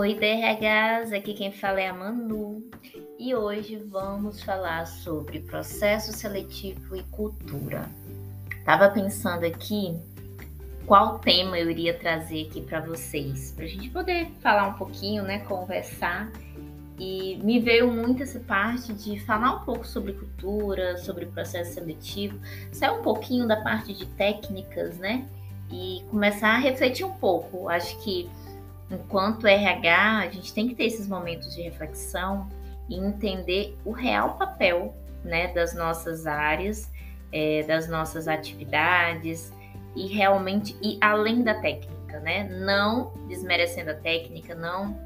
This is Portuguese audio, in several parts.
Oi, DRHs, aqui quem fala é a Manu e hoje vamos falar sobre processo seletivo e cultura. Tava pensando aqui qual tema eu iria trazer aqui para vocês, para a gente poder falar um pouquinho, né, conversar. E me veio muito essa parte de falar um pouco sobre cultura, sobre processo seletivo, sair um pouquinho da parte de técnicas, né? E começar a refletir um pouco. Acho que enquanto RH, a gente tem que ter esses momentos de reflexão e entender o real papel né, das nossas áreas, é, das nossas atividades e realmente ir além da técnica, né? Não desmerecendo a técnica, não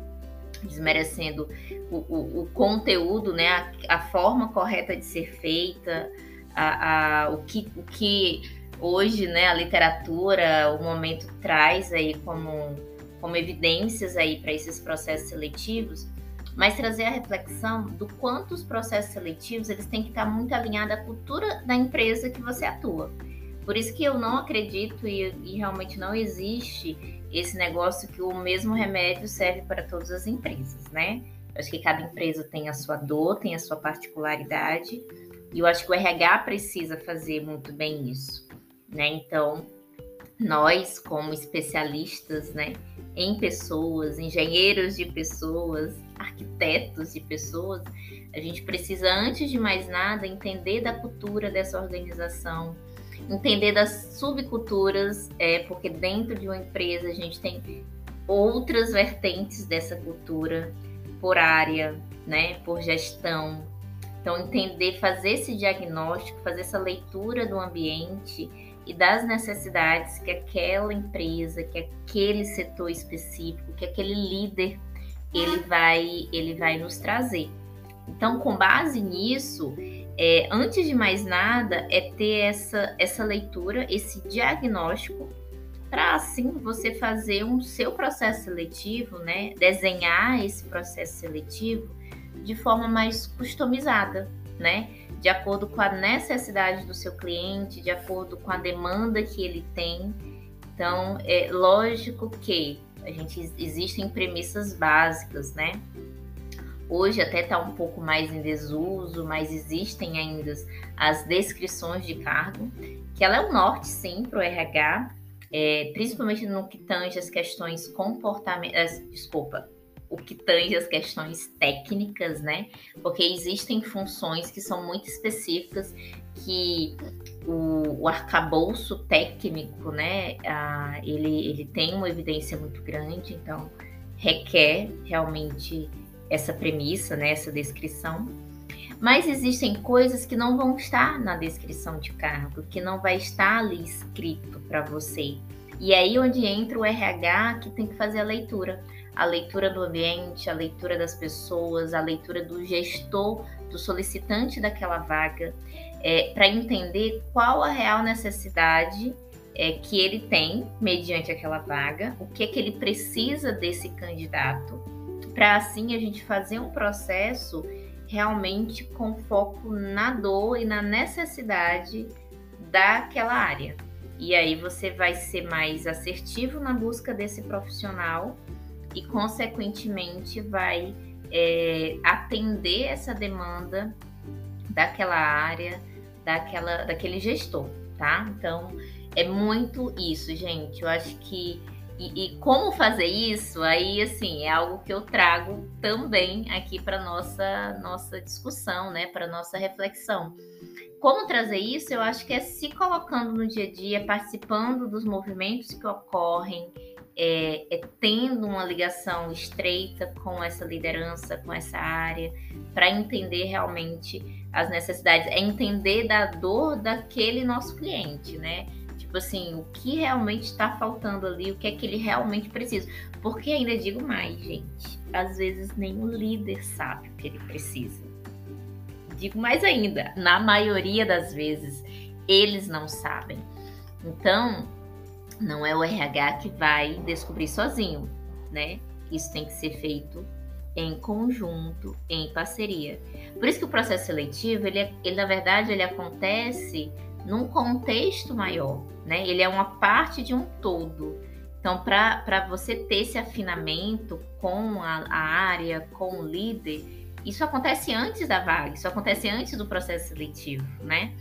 desmerecendo o, o, o conteúdo, né? A, a, forma correta de ser feita, a, a, o, que, o que hoje, né, a literatura, o momento traz aí como como evidências aí para esses processos seletivos, mas trazer a reflexão do quanto os processos seletivos eles têm que estar muito alinhados à cultura da empresa que você atua. Por isso que eu não acredito e, e realmente não existe esse negócio que o mesmo remédio serve para todas as empresas, né? Eu acho que cada empresa tem a sua dor, tem a sua particularidade, e eu acho que o RH precisa fazer muito bem isso, né? Então, nós, como especialistas, né, em pessoas, engenheiros de pessoas, arquitetos de pessoas, a gente precisa, antes de mais nada, entender da cultura dessa organização, entender das subculturas, é, porque dentro de uma empresa a gente tem outras vertentes dessa cultura por área, né, por gestão. Então, entender, fazer esse diagnóstico, fazer essa leitura do ambiente e das necessidades que aquela empresa, que aquele setor específico, que aquele líder ele vai ele vai nos trazer. Então, com base nisso, é, antes de mais nada, é ter essa, essa leitura, esse diagnóstico, para assim você fazer um seu processo seletivo, né? Desenhar esse processo seletivo de forma mais customizada, né? De acordo com a necessidade do seu cliente, de acordo com a demanda que ele tem. Então, é lógico que a gente existem premissas básicas, né? Hoje até está um pouco mais em desuso, mas existem ainda as descrições de cargo, que ela é o norte sim para o RH, é, principalmente no que tange as questões comportamentais, desculpa, o que tange as questões técnicas, né? Porque existem funções que são muito específicas que o, o arcabouço técnico, né? Ah, ele, ele tem uma evidência muito grande, então requer realmente essa premissa, né? Essa descrição. Mas existem coisas que não vão estar na descrição de cargo, que não vai estar ali escrito para você. E aí onde entra o RH que tem que fazer a leitura a leitura do ambiente, a leitura das pessoas, a leitura do gestor, do solicitante daquela vaga, é, para entender qual a real necessidade é, que ele tem mediante aquela vaga, o que é que ele precisa desse candidato, para assim a gente fazer um processo realmente com foco na dor e na necessidade daquela área. E aí você vai ser mais assertivo na busca desse profissional e, consequentemente, vai é, atender essa demanda daquela área, daquela, daquele gestor, tá? Então, é muito isso, gente. Eu acho que. E, e como fazer isso, aí, assim, é algo que eu trago também aqui para nossa nossa discussão, né? Para nossa reflexão. Como trazer isso? Eu acho que é se colocando no dia a dia, participando dos movimentos que ocorrem, é, é, tendo uma ligação estreita com essa liderança, com essa área, para entender realmente as necessidades, é entender da dor daquele nosso cliente, né? Tipo assim, o que realmente está faltando ali, o que é que ele realmente precisa. Porque ainda digo mais, gente, às vezes nem o líder sabe o que ele precisa. Digo mais ainda, na maioria das vezes, eles não sabem. Então, não é o RH que vai descobrir sozinho, né? Isso tem que ser feito em conjunto, em parceria. Por isso que o processo seletivo, ele, é, ele na verdade, ele acontece num contexto maior, né? Ele é uma parte de um todo. Então, para você ter esse afinamento com a, a área, com o líder, isso acontece antes da vaga, isso acontece antes do processo seletivo, né?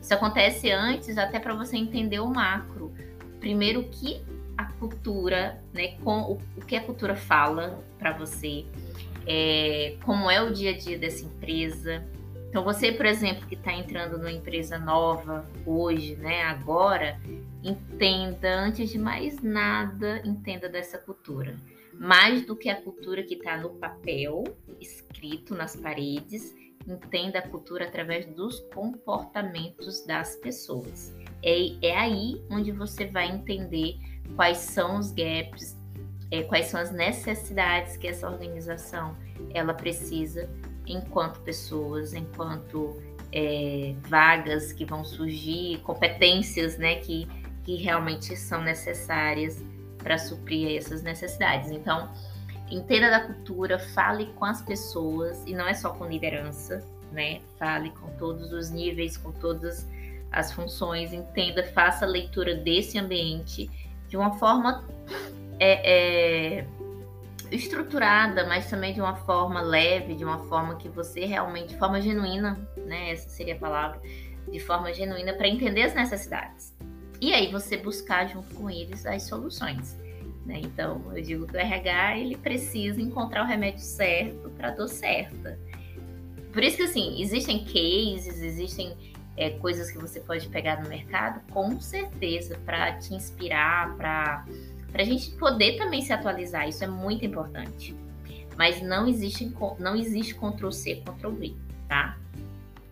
Isso acontece antes até para você entender o macro. Primeiro, o que a cultura, né, com o, o que a cultura fala para você, é, como é o dia a dia dessa empresa. Então, você, por exemplo, que está entrando numa empresa nova hoje, né, agora, entenda, antes de mais nada, entenda dessa cultura. Mais do que a cultura que está no papel, escrito nas paredes, entenda a cultura através dos comportamentos das pessoas. É, é aí onde você vai entender quais são os gaps, é, quais são as necessidades que essa organização ela precisa enquanto pessoas, enquanto é, vagas que vão surgir, competências né, que, que realmente são necessárias para suprir essas necessidades. Então, entenda da cultura, fale com as pessoas, e não é só com liderança, né? Fale com todos os níveis, com todas as funções, entenda, faça a leitura desse ambiente de uma forma é, é, estruturada, mas também de uma forma leve, de uma forma que você realmente, de forma genuína, né? Essa seria a palavra, de forma genuína para entender as necessidades. E aí você buscar junto com eles as soluções. Né? Então, eu digo que o RH ele precisa encontrar o remédio certo para a dor certa. Por isso que assim, existem cases, existem é, coisas que você pode pegar no mercado, com certeza, para te inspirar, para a gente poder também se atualizar. Isso é muito importante. Mas não existe, não existe Ctrl-C, Ctrl-V, tá?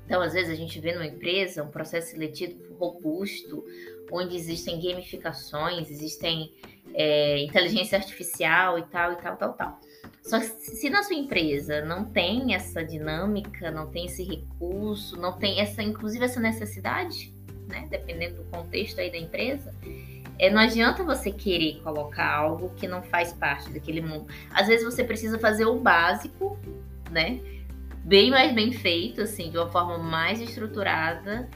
Então, às vezes, a gente vê numa empresa um processo seletivo robusto, onde existem gamificações, existem é, inteligência artificial e tal, e tal, tal, tal. Só que se na sua empresa não tem essa dinâmica, não tem esse recurso, não tem essa, inclusive essa necessidade, né, dependendo do contexto aí da empresa, é, não adianta você querer colocar algo que não faz parte daquele mundo. Às vezes você precisa fazer o básico, né, bem mais bem feito, assim, de uma forma mais estruturada,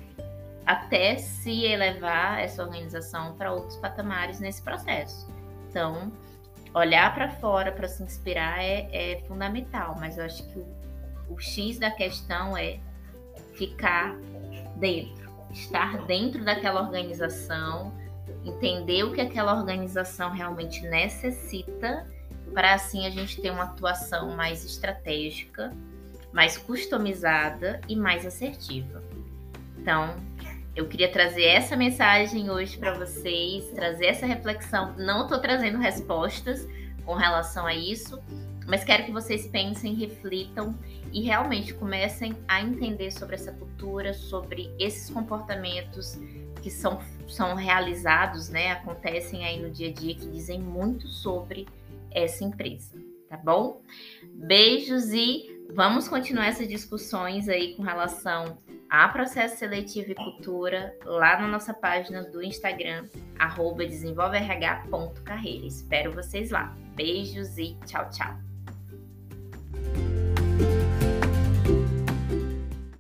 até se elevar essa organização para outros patamares nesse processo. Então, olhar para fora para se inspirar é, é, fundamental, mas eu acho que o, o X da questão é ficar dentro, estar dentro daquela organização, entender o que aquela organização realmente necessita, para assim a gente ter uma atuação mais estratégica, mais customizada e mais assertiva. Então, eu queria trazer essa mensagem hoje para vocês, trazer essa reflexão. Não estou trazendo respostas com relação a isso, mas quero que vocês pensem, reflitam e realmente comecem a entender sobre essa cultura, sobre esses comportamentos que são, são realizados, né? Acontecem aí no dia a dia que dizem muito sobre essa empresa, tá bom? Beijos e vamos continuar essas discussões aí com relação a processo seletivo e cultura lá na nossa página do Instagram, desenvolverh.carreira. Espero vocês lá. Beijos e tchau, tchau.